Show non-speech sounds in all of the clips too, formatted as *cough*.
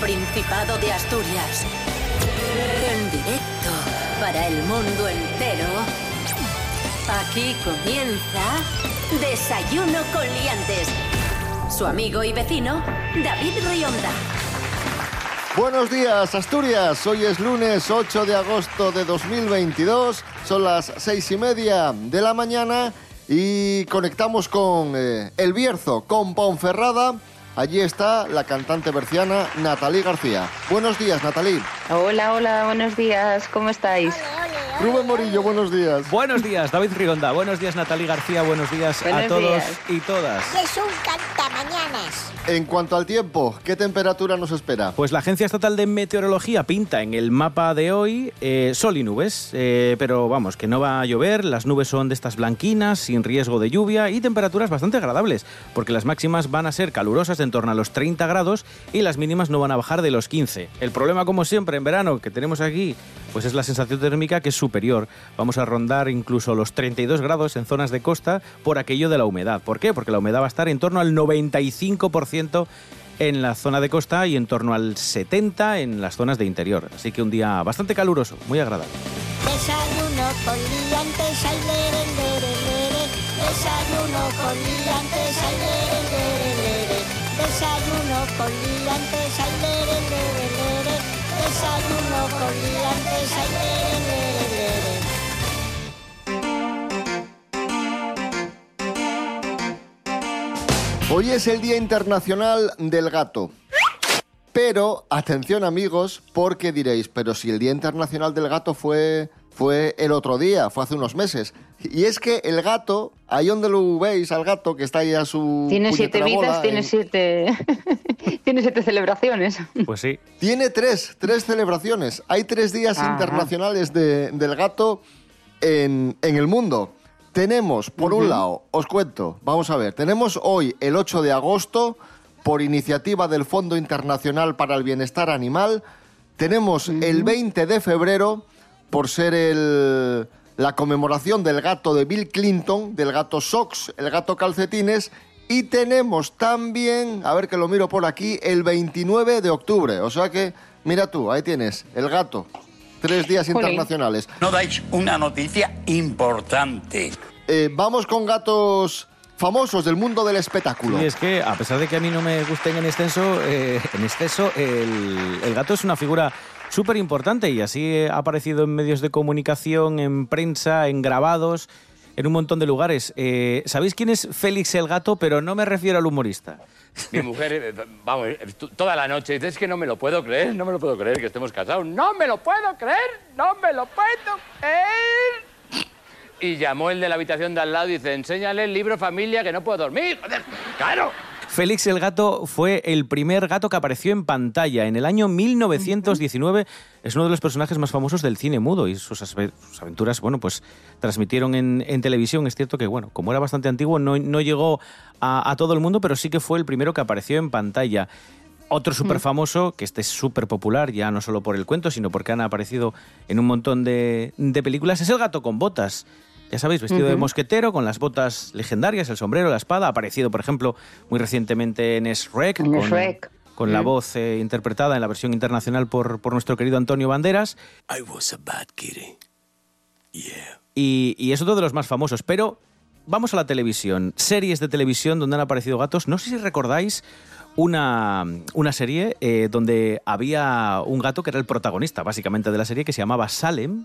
Principado de Asturias. En directo para el mundo entero. Aquí comienza Desayuno con Liantes. Su amigo y vecino, David Rionda. Buenos días, Asturias. Hoy es lunes 8 de agosto de 2022. Son las seis y media de la mañana y conectamos con eh, El Bierzo, con Ponferrada. Allí está la cantante berciana Natalí García. Buenos días, Natalí. Hola, hola, buenos días. ¿Cómo estáis? Rubén Morillo, buenos días. Buenos días, David Rigonda. Buenos días, Natalí García. Buenos días a todos días. y todas. Es un cantamañanas. En cuanto al tiempo, ¿qué temperatura nos espera? Pues la Agencia Estatal de Meteorología pinta en el mapa de hoy eh, sol y nubes, eh, pero vamos, que no va a llover, las nubes son de estas blanquinas, sin riesgo de lluvia y temperaturas bastante agradables, porque las máximas van a ser calurosas de en torno a los 30 grados y las mínimas no van a bajar de los 15. El problema, como siempre, en verano que tenemos aquí, pues es la sensación térmica que es superior. Vamos a rondar incluso los 32 grados en zonas de costa por aquello de la humedad. ¿Por qué? Porque la humedad va a estar en torno al 95% en la zona de costa y en torno al 70% en las zonas de interior. Así que un día bastante caluroso, muy agradable. Desayuno con liantes, ay, lere, lere, lere. Desayuno con liantes, ay, lere. Desayuno con liantes, ay. Desayuno con liantes, Hoy es el Día Internacional del Gato. Pero, atención amigos, porque diréis, pero si el Día Internacional del Gato fue, fue el otro día, fue hace unos meses. Y es que el gato, ahí donde lo veis al gato, que está ahí a su... Tiene siete vidas, bola, tiene en- siete... *laughs* tiene siete celebraciones. Pues sí. Tiene tres, tres celebraciones. Hay tres días Ajá. internacionales de- del gato en, en el mundo. Tenemos, por un lado, os cuento, vamos a ver, tenemos hoy el 8 de agosto, por iniciativa del Fondo Internacional para el Bienestar Animal. Tenemos el 20 de febrero, por ser el, la conmemoración del gato de Bill Clinton, del gato Sox, el gato calcetines. Y tenemos también, a ver que lo miro por aquí, el 29 de octubre. O sea que, mira tú, ahí tienes, el gato. Tres días Jolín. internacionales. No dais una noticia importante. Eh, vamos con gatos famosos del mundo del espectáculo. Y es que, a pesar de que a mí no me gusten en exceso, eh, en exceso el, el gato es una figura súper importante y así ha aparecido en medios de comunicación, en prensa, en grabados, en un montón de lugares. Eh, ¿Sabéis quién es Félix el gato? Pero no me refiero al humorista. *laughs* Mi mujer, eh, vamos, eh, toda la noche es que no me lo puedo creer, no me lo puedo creer que estemos casados. No me lo puedo creer, no me lo puedo creer. Y llamó el de la habitación de al lado y dice, enséñale el libro familia que no puedo dormir. Joder, claro. Félix el gato fue el primer gato que apareció en pantalla en el año 1919. Es uno de los personajes más famosos del cine mudo y sus, aventuras, bueno, pues transmitieron en, en televisión. Es cierto que, bueno, como era bastante antiguo, no, no llegó a, a todo el mundo, pero sí que fue el primero que apareció en pantalla. Otro súper famoso, que este es súper popular, ya no solo por el cuento, sino porque han aparecido en un montón de, de películas, es el gato con botas. Ya sabéis, vestido de mosquetero, con las botas legendarias, el sombrero, la espada. Ha aparecido, por ejemplo, muy recientemente en Shrek. En con, Shrek. con la Mm. voz eh, interpretada en la versión internacional por, por nuestro querido Antonio Banderas. I was a bad kitty. Yeah. Y, y es otro de los más famosos. Pero vamos a la televisión. Series de televisión donde han aparecido gatos. No sé si recordáis una, una serie eh, donde había un gato que era el protagonista, básicamente, de la serie, que se llamaba Salem.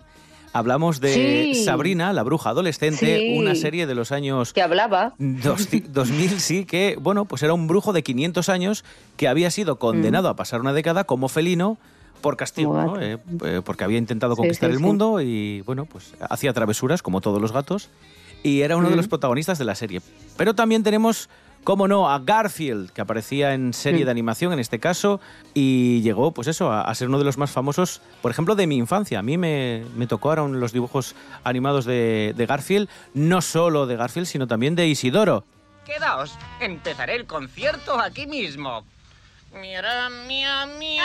Hablamos de Sí. Sabrina, la bruja adolescente, Sí. una serie de los años Que hablaba. Dos- 2000 sí que, bueno, pues era un brujo de 500 años que había sido condenado a pasar una década como felino por castigo, ¿no? Eh, eh, porque había intentado conquistar sí, el mundo y, bueno, pues hacía travesuras como todos los gatos y era uno de los protagonistas de la serie. Pero también tenemos, como no, a Garfield, que aparecía en serie de animación en este caso y llegó, pues eso, a, a ser uno de los más famosos, por ejemplo, de mi infancia. A mí me, me tocaron los dibujos animados de, de Garfield, no solo de Garfield, sino también de Isidoro. Quedaos, empezaré el concierto aquí mismo. Mira, mía, mía.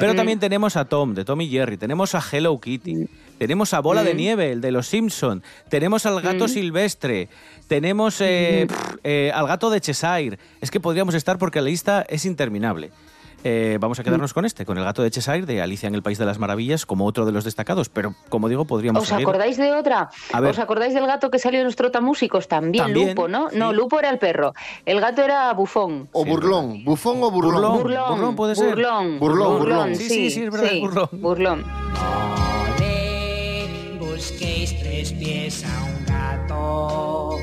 Pero también tenemos a Tom, de Tom y Jerry, tenemos a Hello Kitty, tenemos a Bola de Nieve, el de los Simpson, tenemos al gato silvestre, tenemos eh, pff, eh, al gato de Cheshire. Es que podríamos estar porque la lista es interminable. Eh, vamos a quedarnos con este, con el gato de Cheshire de Alicia en el País de las Maravillas, como otro de los destacados. Pero como digo, podríamos ¿Os seguir. acordáis de otra? A ver. ¿Os acordáis del gato que salió en los trotamúsicos? También, También, Lupo, ¿no? sí. No, Lupo era el perro. El gato era Bufón. O Sí, burlón. ¿Bufón o burlón? Burlón. Burlón. Burlón puede ser. Burlón. Burlón, burlón. Sí, sí, sí, es verdad, es burlón. burlón. No le busquéis tres pies a un gato.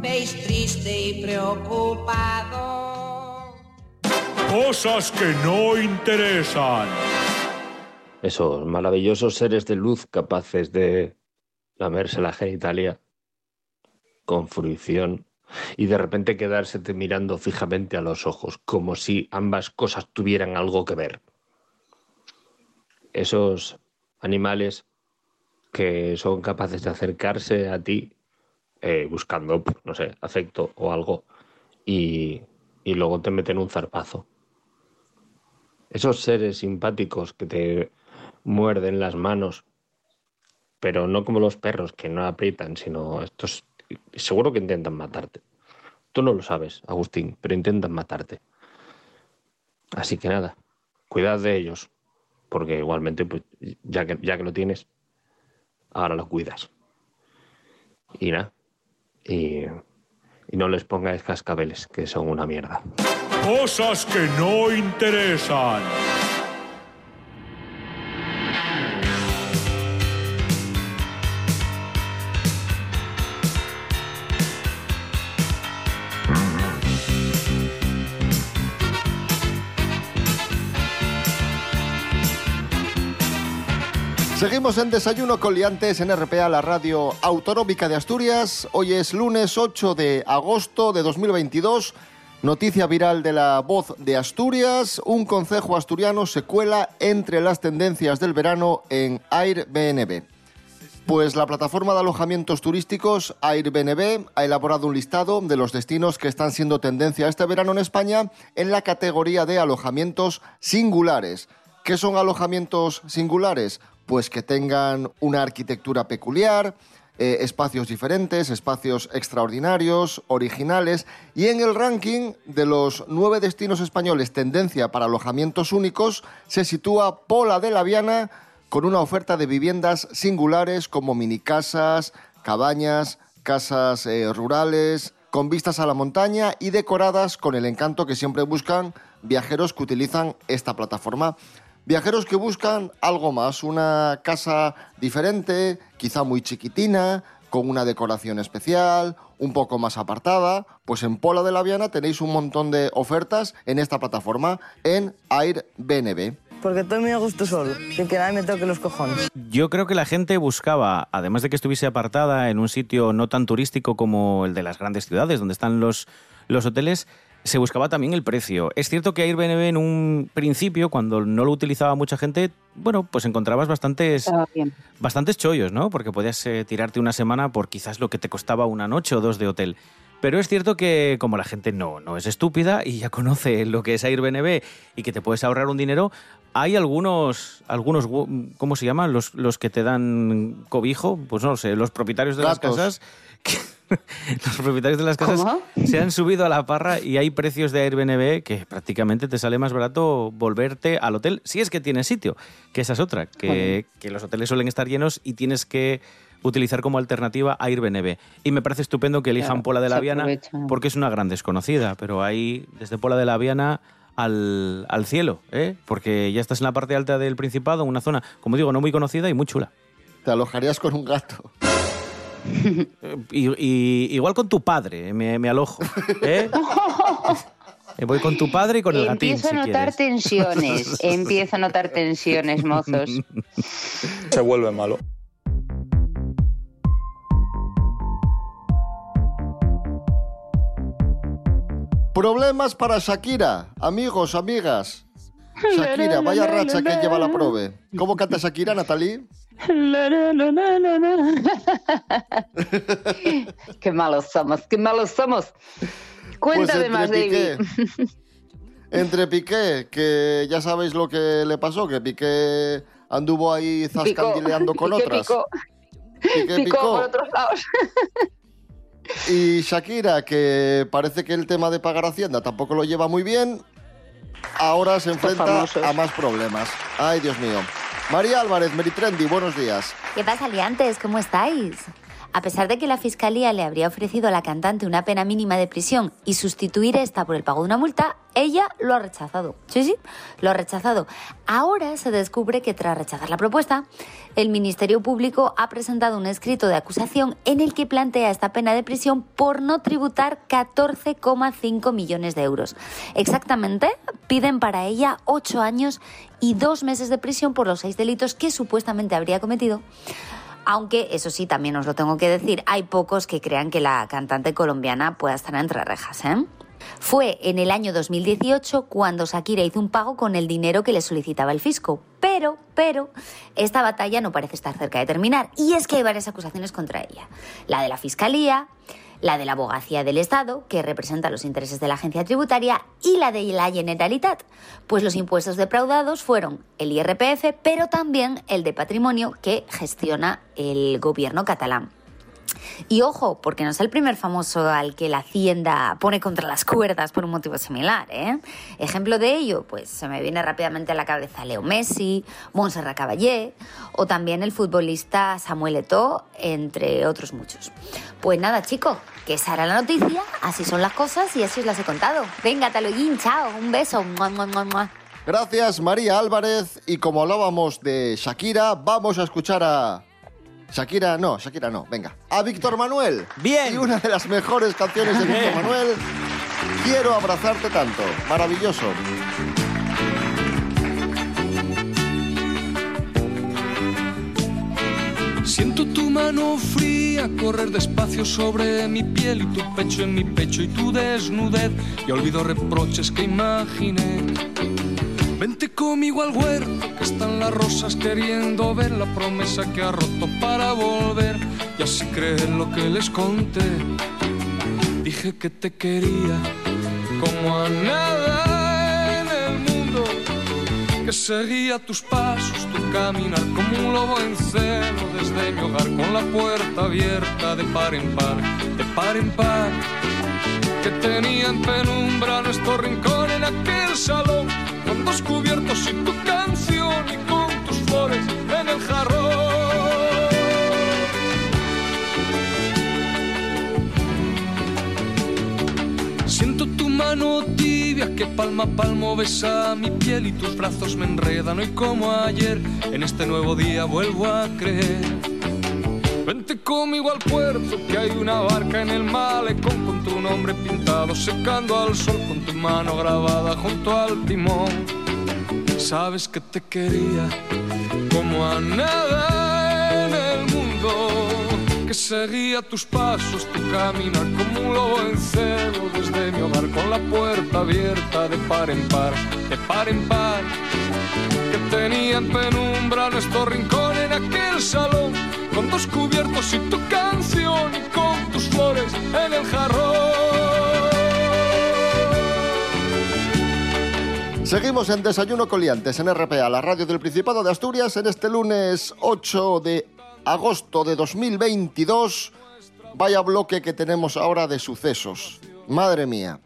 Veis triste y preocupado. Cosas que no interesan. Esos maravillosos seres de luz capaces de lamerse la genitalia con fruición y de repente quedarse mirando fijamente a los ojos, como si ambas cosas tuvieran algo que ver. Esos animales que son capaces de acercarse a ti eh, buscando, no sé, afecto o algo y, y luego te meten un zarpazo. Esos seres simpáticos que te muerden las manos, pero no como los perros que no aprietan, sino estos seguro que intentan matarte. Tú no lo sabes, Agustín, pero intentan matarte. Así que nada, cuidad de ellos, porque igualmente, pues, ya que, ya que lo tienes, ahora lo cuidas. Y nada, y, no les pongáis cascabeles, que son una mierda. Cosas que no interesan. Seguimos en Desayuno con Liantes en RPA, la radio autonómica de Asturias. Hoy es lunes 8 de agosto de 2022. Noticia viral de la voz de Asturias. Un concejo asturiano se cuela entre las tendencias del verano en Airbnb. Pues la plataforma de alojamientos turísticos Airbnb ha elaborado un listado de los destinos que están siendo tendencia este verano en España en la categoría de alojamientos singulares. ¿Qué son alojamientos singulares? Pues que tengan una arquitectura peculiar, eh, espacios diferentes, espacios extraordinarios, originales. Y en el ranking de los nueve destinos españoles tendencia para alojamientos únicos se sitúa Pola de la Viana con una oferta de viviendas singulares como minicasas, cabañas, casas eh, rurales, con vistas a la montaña y decoradas con el encanto que siempre buscan viajeros que utilizan esta plataforma. Viajeros que buscan algo más, una casa diferente, quizá muy chiquitina, con una decoración especial, un poco más apartada, pues en Pola de la Viana tenéis un montón de ofertas en esta plataforma, en Airbnb. Porque muy a gusto solo, sin que nadie me toque los cojones. Yo creo que la gente buscaba, además de que estuviese apartada en un sitio no tan turístico como el de las grandes ciudades, donde están los, los hoteles, se buscaba también el precio. Es cierto que Airbnb en un principio, cuando no lo utilizaba mucha gente, bueno, pues encontrabas bastantes, bastantes chollos, ¿no? Porque podías eh, tirarte una semana por quizás lo que te costaba una noche o dos de hotel. Pero es cierto que como la gente no, no es estúpida y ya conoce lo que es Airbnb y que te puedes ahorrar un dinero, hay algunos, algunos gu- ¿cómo se llaman? Los, los que te dan cobijo, pues no lo sé, los propietarios de las casas. Que- *laughs* los propietarios de las casas ¿Cómo? se han subido a la parra y hay precios de Airbnb que prácticamente te sale más barato volverte al hotel si es que tienes sitio, que esa es otra, que, que los hoteles suelen estar llenos y tienes que utilizar como alternativa Airbnb. Y me parece estupendo que elijan Claro, Pola de la Viana porque es una gran desconocida, pero ahí desde Pola de la Viana al, al cielo, ¿eh? porque ya estás en la parte alta del Principado, en una zona, como digo, no muy conocida y muy chula. Te alojarías con un gato. Y- y- igual con tu padre, eh, me, me alojo. ¿eh? *laughs* Voy con tu padre y con el gatín, Empiezo a notar tensiones. *laughs* Empiezo a notar tensiones, mozos. Se vuelve malo. Problemas para Shakira, amigos, amigas. *laughs* Shakira, vaya racha que lleva la prove. ¿Cómo canta Shakira, Natalie? *laughs* qué malos somos, qué malos somos. Cuéntame Pues entre más, David. Piqué- entre Piqué, que ya sabéis lo que le pasó, que Piqué anduvo ahí zascandileando con *laughs* Piqué otras. picó. Piqué Picó picó. por otros lados. Y Shakira, que parece que el tema de pagar Hacienda tampoco lo lleva muy bien, ahora se enfrenta a más problemas. Ay, Dios mío. María Álvarez, Meritrendi, buenos días. ¿Qué pasa, liantes? ¿Cómo estáis? A pesar de que la Fiscalía le habría ofrecido a la cantante una pena mínima de prisión y sustituir esta por el pago de una multa, ella lo ha rechazado. Sí, sí, lo ha rechazado. Ahora se descubre que tras rechazar la propuesta, el Ministerio Público ha presentado un escrito de acusación en el que plantea esta pena de prisión por no tributar 14,5 millones de euros. Exactamente, piden para ella 8 años y 2 meses de prisión por los seis delitos que supuestamente habría cometido aunque, eso sí, también os lo tengo que decir, hay pocos que crean que la cantante colombiana pueda estar entre rejas, ¿eh? Fue en el año 2018 cuando Shakira hizo un pago con el dinero que le solicitaba el fisco. Pero, pero, esta batalla no parece estar cerca de terminar. Y es que hay varias acusaciones contra ella. La de la Fiscalía, la de la Abogacía del Estado, que representa los intereses de la agencia tributaria, y la de la Generalitat, pues los impuestos defraudados fueron el IRPF, pero también el de patrimonio que gestiona el gobierno catalán. Y ojo, porque no es el primer famoso al que la Hacienda pone contra las cuerdas por un motivo similar, ¿eh? Ejemplo de ello, pues se me viene rápidamente a la cabeza Leo Messi, Montserrat Caballé o también el futbolista Samuel Eto'o, entre otros muchos. Pues nada, chicos, que esa era la noticia, así son las cosas y así os las he contado. Venga, taloguín, chao, un beso. Mua, mua, mua. Gracias, María Álvarez. Y como hablábamos de Shakira, vamos a escuchar a. Shakira, no, Shakira no, venga. A Víctor Manuel. Bien. Y una de las mejores canciones de Víctor Manuel, Quiero abrazarte tanto. Maravilloso. Siento tu mano fría correr despacio sobre mi piel y tu pecho en mi pecho y tu desnudez. Y olvido reproches que imaginé. Conmigo al huerto, que están las rosas queriendo ver la promesa que ha roto para volver. Y así creen lo que les conté. Dije que te quería como a nada en el mundo. Que seguía tus pasos, tu caminar como un lobo en celo desde mi hogar con la puerta abierta de par en par, de par en par. Que tenía en penumbra nuestro rincón en aquel salón con dos cubiertos y tu canción y con tus flores en el jarrón. Siento tu mano tibia que palma a palmo besa mi piel y tus brazos me enredan hoy como ayer. En este nuevo día vuelvo a creer. Vente conmigo al puerto que hay una barca en el malecón con tu nombre pintado secando al sol con tu mano grabada junto al timón. Sabes que te quería como a nada en el mundo que seguía tus pasos, tu caminar como un lobo en celo desde mi hogar con la puerta abierta de par en par, de par en par. Que tenía en penumbra nuestro rincón en aquel salón, con dos cubiertos y tu canción y con tus flores en el jarrón. Seguimos en Desayuno Coliantes en RPA, la radio del Principado de Asturias, en este lunes 8 de agosto de 2022. Vaya bloque que tenemos ahora de sucesos. Madre mía.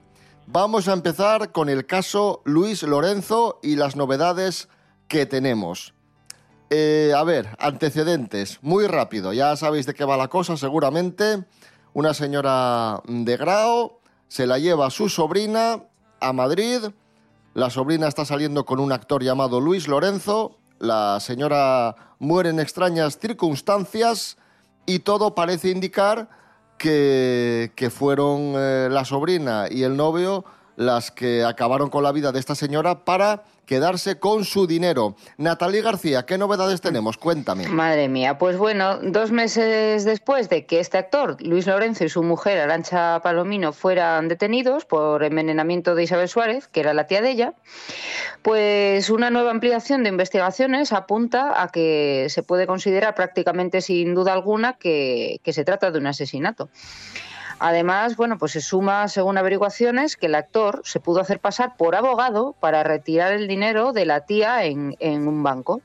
Vamos a empezar con el caso Luis Lorenzo y las novedades que tenemos. Eh, a ver, antecedentes, muy rápido, ya sabéis de qué va la cosa seguramente. Una señora de Grao se la lleva a su sobrina a Madrid. La sobrina está saliendo con un actor llamado Luis Lorenzo. La señora muere en extrañas circunstancias y todo parece indicar que, que fueron eh, la sobrina y el novio las que acabaron con la vida de esta señora para quedarse con su dinero. Natalie García, ¿qué novedades tenemos? Cuéntame. Madre mía, pues bueno, dos meses después de que este actor, Luis Lorenzo, y su mujer, Arancha Palomino, fueran detenidos por envenenamiento de Isabel Suárez, que era la tía de ella, pues una nueva ampliación de investigaciones apunta a que se puede considerar prácticamente sin duda alguna que, que se trata de un asesinato. Además, bueno, pues se suma, según averiguaciones, que el actor se pudo hacer pasar por abogado para retirar el dinero de la tía en, un banco.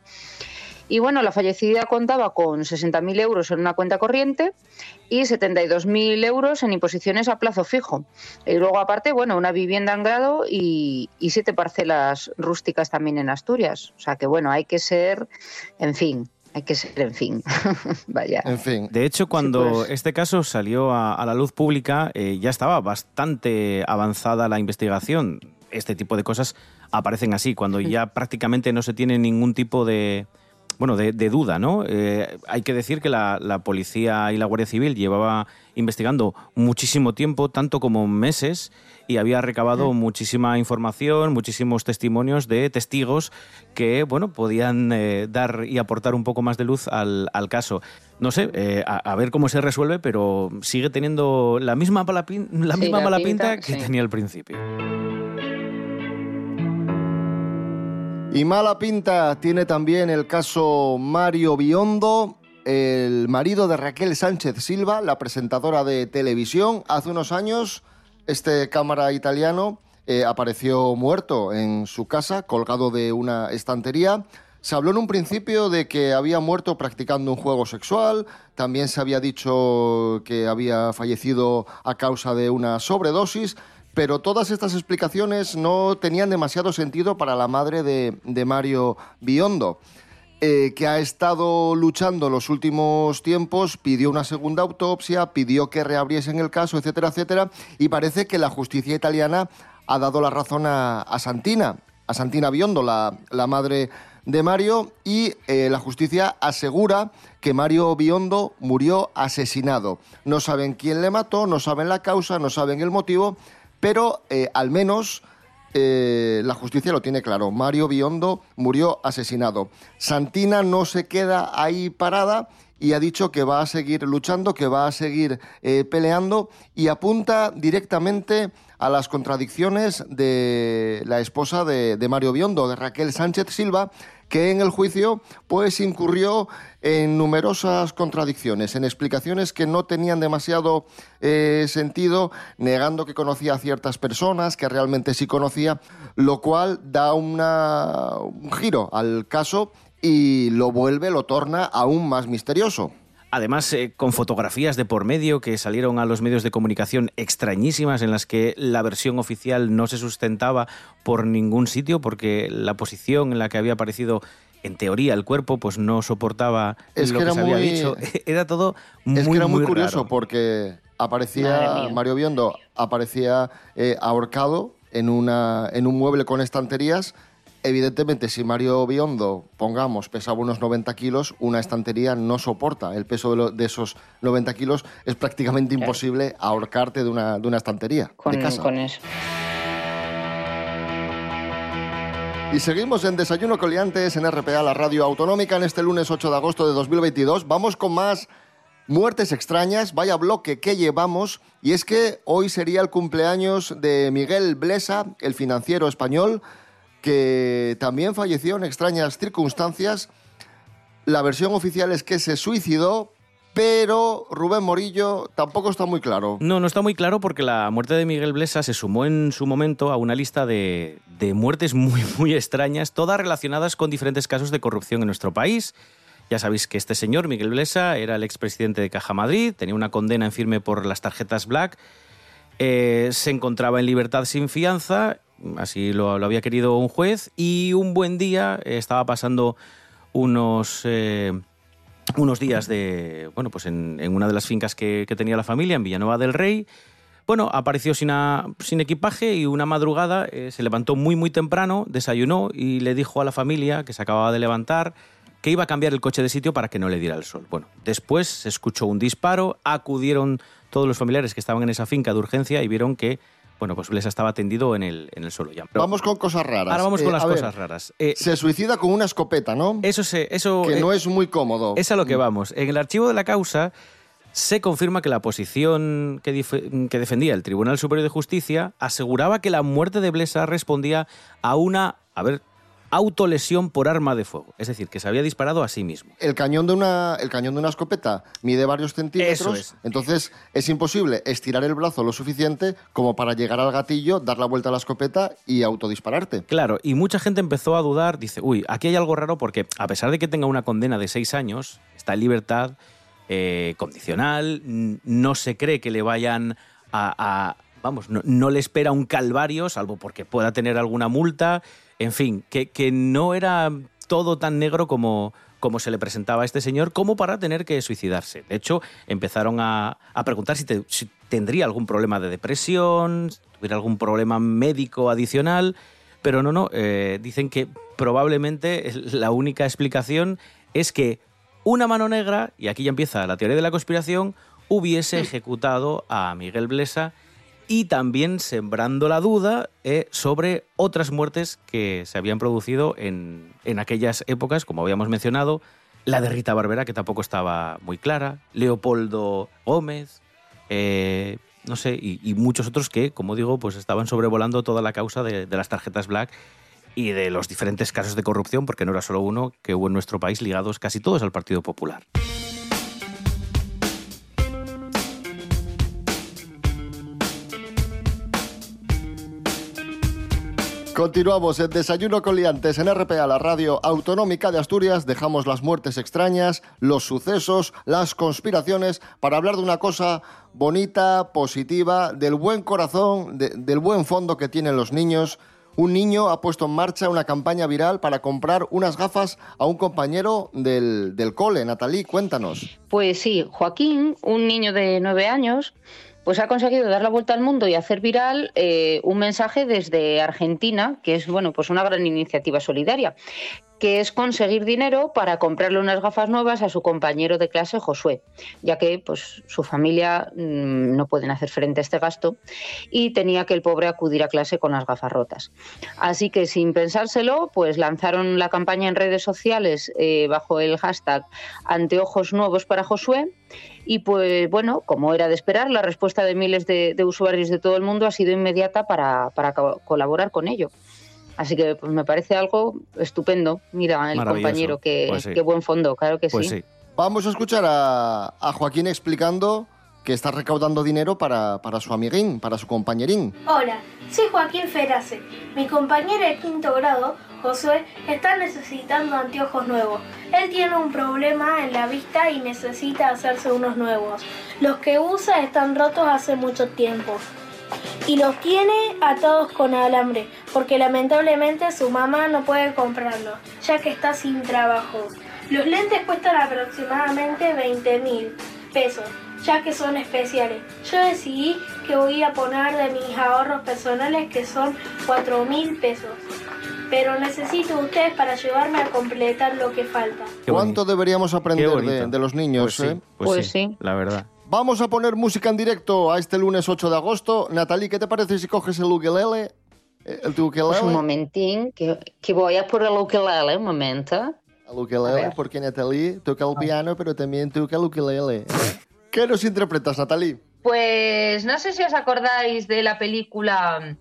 Y bueno, la fallecida contaba con 60.000 euros en una cuenta corriente y 72.000 euros en imposiciones a plazo fijo. Y luego, aparte, bueno, una vivienda en grado y, y siete parcelas rústicas también en Asturias. O sea que, bueno, hay que ser, en fin, hay que ser, en fin. *laughs* Vaya. En fin. De hecho, cuando pues. este caso salió a, a la luz pública, eh, ya estaba bastante avanzada la investigación. Este tipo de cosas aparecen así, cuando ya prácticamente no se tiene ningún tipo de, bueno, de, de duda, ¿no? Eh, hay que decir que la, la policía y la Guardia Civil llevaba investigando muchísimo tiempo, tanto como meses, y había recabado muchísima información, muchísimos testimonios de testigos que, bueno, podían eh, dar y aportar un poco más de luz al, al caso. No sé, eh, a, a ver cómo se resuelve, pero sigue teniendo la misma mala, pin- la Sí, misma la mala pinta, pinta, que sí. tenía al principio. Y mala pinta tiene también el caso Mario Biondo, el marido de Raquel Sánchez Silva, la presentadora de televisión. Hace unos años, este cámara italiano eh, apareció muerto en su casa, colgado de una estantería. Se habló en un principio de que había muerto practicando un juego sexual, también se había dicho que había fallecido a causa de una sobredosis, pero todas estas explicaciones no tenían demasiado sentido para la madre de, Mario Biondo, eh, que ha estado luchando los últimos tiempos, pidió una segunda autopsia, pidió que reabriesen el caso, etcétera, etcétera, y parece que la justicia italiana ha dado la razón a, Santina, a Santina Biondo, la, la madre de Mario, y eh, la justicia asegura que Mario Biondo murió asesinado. No saben quién le mató, no saben la causa, no saben el motivo, pero eh, al menos eh, la justicia lo tiene claro. Mario Biondo murió asesinado. Santina no se queda ahí parada y ha dicho que va a seguir luchando, que va a seguir eh, peleando y apunta directamente a las contradicciones de la esposa de, de Mario Biondo, de Raquel Sánchez Silva, que en el juicio pues incurrió en numerosas contradicciones, en explicaciones que no tenían demasiado eh, sentido, negando que conocía a ciertas personas, que realmente sí conocía, lo cual da una- un giro al caso y lo vuelve, lo torna aún más misterioso. Además, eh, con fotografías de por medio que salieron a los medios de comunicación extrañísimas en las que la versión oficial no se sustentaba por ningún sitio porque la posición en la que había aparecido en teoría el cuerpo pues no soportaba Es lo que se había muy- dicho. *laughs* Era todo muy, es que era muy, muy curioso raro. porque aparecía. Mario Biondo, aparecía eh, ahorcado en, una, en un mueble con estanterías. Evidentemente, si Mario Biondo, pongamos, pesaba unos 90 kilos, una estantería no soporta el peso de, lo- de esos 90 kilos. Es prácticamente imposible ahorcarte de una, de una estantería de Con, casa. con eso. Y seguimos en Desayuno Coliantes en RPA, la radio autonómica, en este lunes 8 de agosto de 2022. Vamos con más muertes extrañas. Vaya bloque que llevamos. Y es que hoy sería el cumpleaños de Miguel Blesa, el financiero español, que también falleció en extrañas circunstancias. La versión oficial es que se suicidó, pero Rubén Morillo tampoco está muy claro. No, no está muy claro porque la muerte de Miguel Blesa se sumó en su momento a una lista de, de muertes muy, *laughs* muy extrañas, todas relacionadas con diferentes casos de corrupción en nuestro país. Ya sabéis que este señor, Miguel Blesa, era el expresidente de Caja Madrid, tenía una condena en firme por las tarjetas Black, eh, se encontraba en libertad sin fianza, así lo, había querido un juez, y un buen día estaba pasando unos... eh, unos días de, bueno, pues en, en una de las fincas que, tenía la familia, en Villanueva del Rey. Bueno, apareció sin, sin equipaje y una madrugada eh, se levantó muy, muy temprano, desayunó y le dijo a la familia que se acababa de levantar que iba a cambiar el coche de sitio para que no le diera el sol. Bueno, después se escuchó un disparo, acudieron todos los familiares que estaban en esa finca de urgencia y vieron que bueno, pues Blesa estaba tendido en el, en el suelo ya. Pero Vamos con cosas raras. Ahora vamos Eh, con las a ver, cosas raras. Eh, se suicida con una escopeta, ¿no? Eso se, eso que eh, no es muy cómodo. Es a lo que vamos. En el archivo de la causa se confirma que la posición que, que defendía el Tribunal Superior de Justicia aseguraba que la muerte de Blesa respondía a una, a ver, autolesión por arma de fuego. Es decir, que se había disparado a sí mismo. El cañón, de una, el cañón de una escopeta mide varios centímetros, Eso es. entonces es imposible estirar el brazo lo suficiente como para llegar al gatillo, dar la vuelta a la escopeta y autodispararte. Claro, y mucha gente empezó a dudar, dice, uy, aquí hay algo raro porque a pesar de que tenga una condena de seis años, está en libertad eh, condicional, no se cree que le vayan a... a- vamos, no, no le espera un calvario, salvo porque pueda tener alguna multa, en fin, que, que no era todo tan negro como, como se le presentaba a este señor, como para tener que suicidarse. De hecho, empezaron a, a preguntar si, te- si tendría algún problema de depresión, si tuviera algún problema médico adicional, pero no, no, eh, dicen que probablemente *laughs* la única explicación es que una mano negra, y aquí ya empieza la teoría de la conspiración, hubiese ejecutado a Miguel Blesa y también sembrando la duda eh, sobre otras muertes que se habían producido en, en aquellas épocas, como habíamos mencionado, la de Rita Barbera, que tampoco estaba muy clara, Leopoldo Gómez, eh, no sé, y, muchos otros que, como digo, pues estaban sobrevolando toda la causa de las tarjetas black y de los diferentes casos de corrupción, porque no era solo uno que hubo en nuestro país, ligados casi todos al Partido Popular. Continuamos en Desayuno con Liantes en RPA, la radio autonómica de Asturias. Dejamos las muertes extrañas, los sucesos, las conspiraciones para hablar de una cosa bonita, positiva, del buen corazón, de- del buen fondo que tienen los niños. Un niño ha puesto en marcha una campaña viral para comprar unas gafas a un compañero del, del cole. Natalí, cuéntanos. Pues sí, Joaquín, un niño de nueve años, pues ha conseguido dar la vuelta al mundo y hacer viral eh, un mensaje desde Argentina, que es bueno, pues una gran iniciativa solidaria, que es conseguir dinero para comprarle unas gafas nuevas a su compañero de clase Josué, ya que pues su familia mm, no pueden hacer frente a este gasto y tenía que el pobre acudir a clase con las gafas rotas. Así que sin pensárselo, pues lanzaron la campaña en redes sociales eh, bajo el hashtag Anteojos Nuevos para Josué. Y pues bueno, como era de esperar, la respuesta de miles de, usuarios de todo el mundo ha sido inmediata para, para co- colaborar con ello. Así que pues, me parece algo estupendo. Mira, el compañero, qué, Pues sí. qué buen fondo, claro que sí. Vamos a escuchar a, a Joaquín explicando que está recaudando dinero para, para su amiguín, para su compañerín. Hola, soy Joaquín Ferace. Mi compañero de quinto grado, Josué, está necesitando anteojos nuevos. Él tiene un problema en la vista y necesita hacerse unos nuevos. Los que usa están rotos hace mucho tiempo. Y los tiene atados con alambre, porque lamentablemente su mamá no puede comprarlos, ya que está sin trabajo. Los lentes cuestan aproximadamente 20 mil pesos, ya que son especiales. Yo decidí que voy a poner de mis ahorros personales que son 4 mil pesos. Pero necesito ustedes para ayudarme a completar lo que falta. ¿Cuánto deberíamos aprender de, de los niños? Pues sí, eh? pues sí, la verdad. Vamos a poner música en directo a este lunes 8 de agosto. Natalie, ¿qué te parece si coges el ukelele? Eh, ¿El tu ukelele? Pues un momentín, que, que voy a por el ukelele, un momento. El ukelele, porque Natalie toca el piano, pero también toca el ukelele. ¿Qué nos interpretas, Natalie? Pues no sé si os acordáis de la película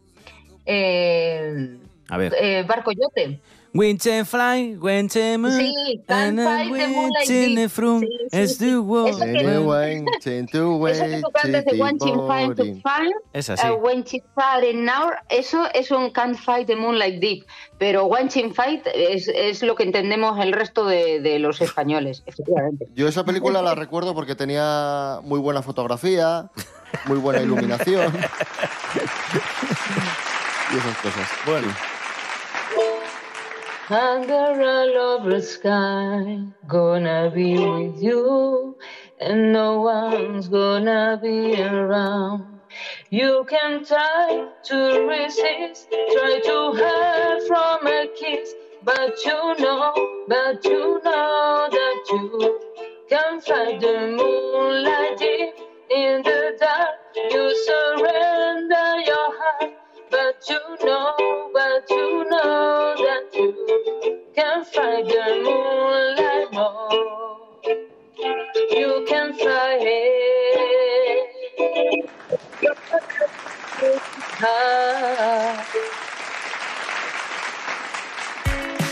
eh, A ver. eh, Barco Yote. Winch and fly, winch and moon, Sí, Can't Fight the Moonlight Deep. front, Sí, sí, as sí. *laughs* Eso que- Eso Es uh, eso es un Can't Fight the Moonlight Deep, pero One Chin Fight es, es lo que entendemos el resto de, de los españoles, efectivamente. Yo esa película la recuerdo porque tenía muy buena fotografía, muy buena iluminación. *laughs* *laughs* y esas cosas. Bueno. Under a lover sky, gonna be with you, and no one's gonna be around. You can try to resist, try to hide from a kiss, but you know, but you know that you can fight the moonlight deep in the dark. You surrender your heart.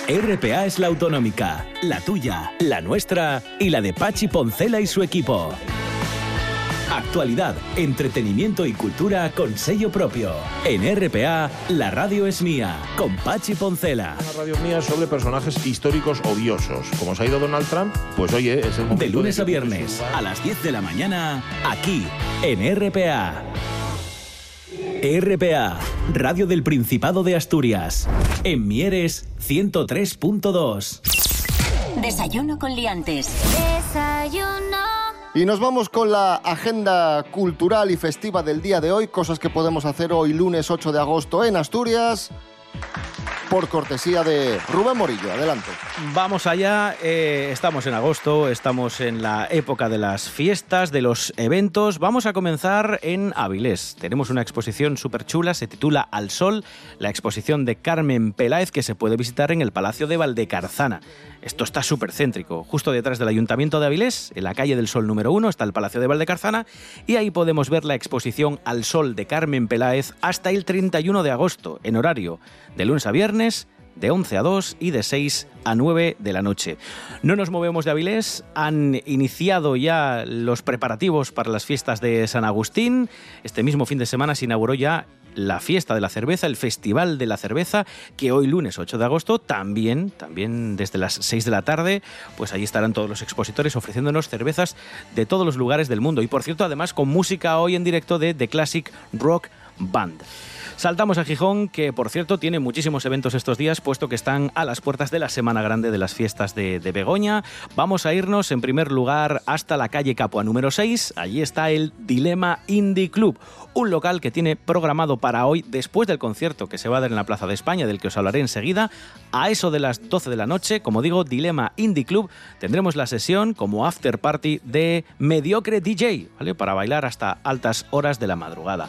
RPA es la autonómica, la tuya, la nuestra y la de Pachi Poncela y su equipo. Actualidad, entretenimiento y cultura con sello propio. En RPA, la radio es mía, con Pachi Poncela. Una radio mía sobre personajes históricos odiosos. Como se ha ido Donald Trump, pues oye, es el momento De lunes de- a viernes, a las 10 de la mañana, aquí, en RPA. RPA, Radio del Principado de Asturias. En Mieres, 103.2. Desayuno con liantes. Desayuno. Y nos vamos con la agenda cultural y festiva del día de hoy, cosas que podemos hacer hoy lunes 8 de agosto en Asturias, por cortesía de Rubén Morillo. Adelante. Vamos allá, eh, estamos en agosto, estamos en la época de las fiestas, de los eventos. Vamos a comenzar en Avilés. Tenemos una exposición súper chula, se titula Al Sol, la exposición de Carmen Peláez que se puede visitar en el Palacio de Valdecarzana. Esto está súper céntrico. Justo detrás del Ayuntamiento de Avilés, en la calle del Sol número uno, está el Palacio de Valdecarzana y ahí podemos ver la exposición Al Sol de Carmen Peláez hasta el 31 de agosto, en horario de lunes a viernes, de 11 a 2 y de 6 a 9 de la noche. No nos movemos de Avilés, han iniciado ya los preparativos para las fiestas de San Agustín. Este mismo fin de semana se inauguró ya la fiesta de la cerveza, el Festival de la Cerveza, que hoy lunes 8 de agosto también, también desde las 6 de la tarde, pues allí estarán todos los expositores ofreciéndonos cervezas de todos los lugares del mundo. Y por cierto, además con música hoy en directo de The Classic Rock Band. Saltamos a Gijón, que por cierto tiene muchísimos eventos estos días, puesto que están a las puertas de la Semana Grande de las fiestas de, Begoña. Vamos a irnos en primer lugar hasta la calle Capua número 6. Allí está el Dilema Indie Club, un local que tiene programado para hoy, después del concierto que se va a dar en la Plaza de España, del que os hablaré enseguida, a eso de las 12 de la noche, como digo, Dilema Indie Club, tendremos la sesión como after party de Mediocre DJ, ¿vale? Para bailar hasta altas horas de la madrugada.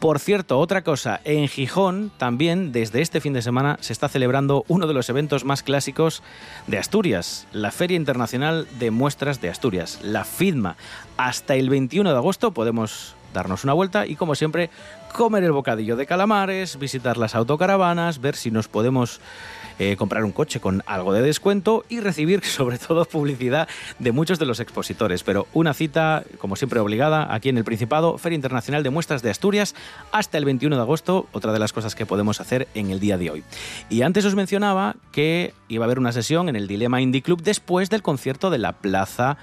Por cierto, otra cosa, en Gijón también desde este fin de semana se está celebrando uno de los eventos más clásicos de Asturias, la Feria Internacional de Muestras de Asturias, la FIDMA. Hasta el 21 de agosto podemos darnos una vuelta y como siempre comer el bocadillo de calamares, visitar las autocaravanas, ver si nos podemos eh, comprar un coche con algo de descuento y recibir *laughs* sobre todo publicidad de muchos de los expositores. Pero una cita, como siempre, obligada aquí en el Principado, Feria Internacional de Muestras de Asturias, hasta el 21 de agosto, otra de las cosas que podemos hacer en el día de hoy. Y antes os mencionaba que iba a haber una sesión en el Dilema Indie Club después del concierto de la Plaza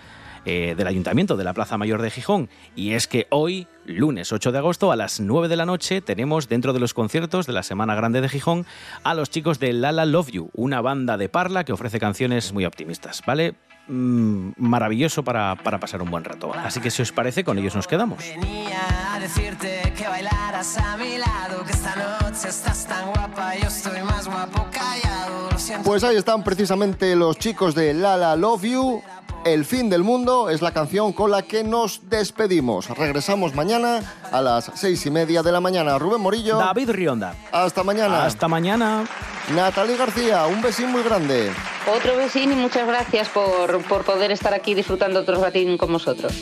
eh, del Ayuntamiento de la Plaza Mayor de Gijón. Y es que hoy, lunes 8 de agosto, a las 9 de la noche, tenemos dentro de los conciertos de la Semana Grande de Gijón a los chicos de Lala Love You, una banda de parla que ofrece canciones muy optimistas, ¿vale? Mm, maravilloso para, para pasar un buen rato. Así que si os parece, con ellos nos quedamos. Venía a decirte que bailaras a mi lado, que esta noche estás tan guapa, yo estoy más guapo callado. Lo siento. Pues ahí están precisamente los chicos de Lala Love You. El fin del mundo es la canción con la que nos despedimos. Regresamos mañana a las seis y media de la mañana. Rubén Morillo. David Rionda. Hasta mañana. Hasta mañana. Natalie García, un besín muy grande. Otro vecino y muchas gracias por, por poder estar aquí disfrutando otro ratín con vosotros.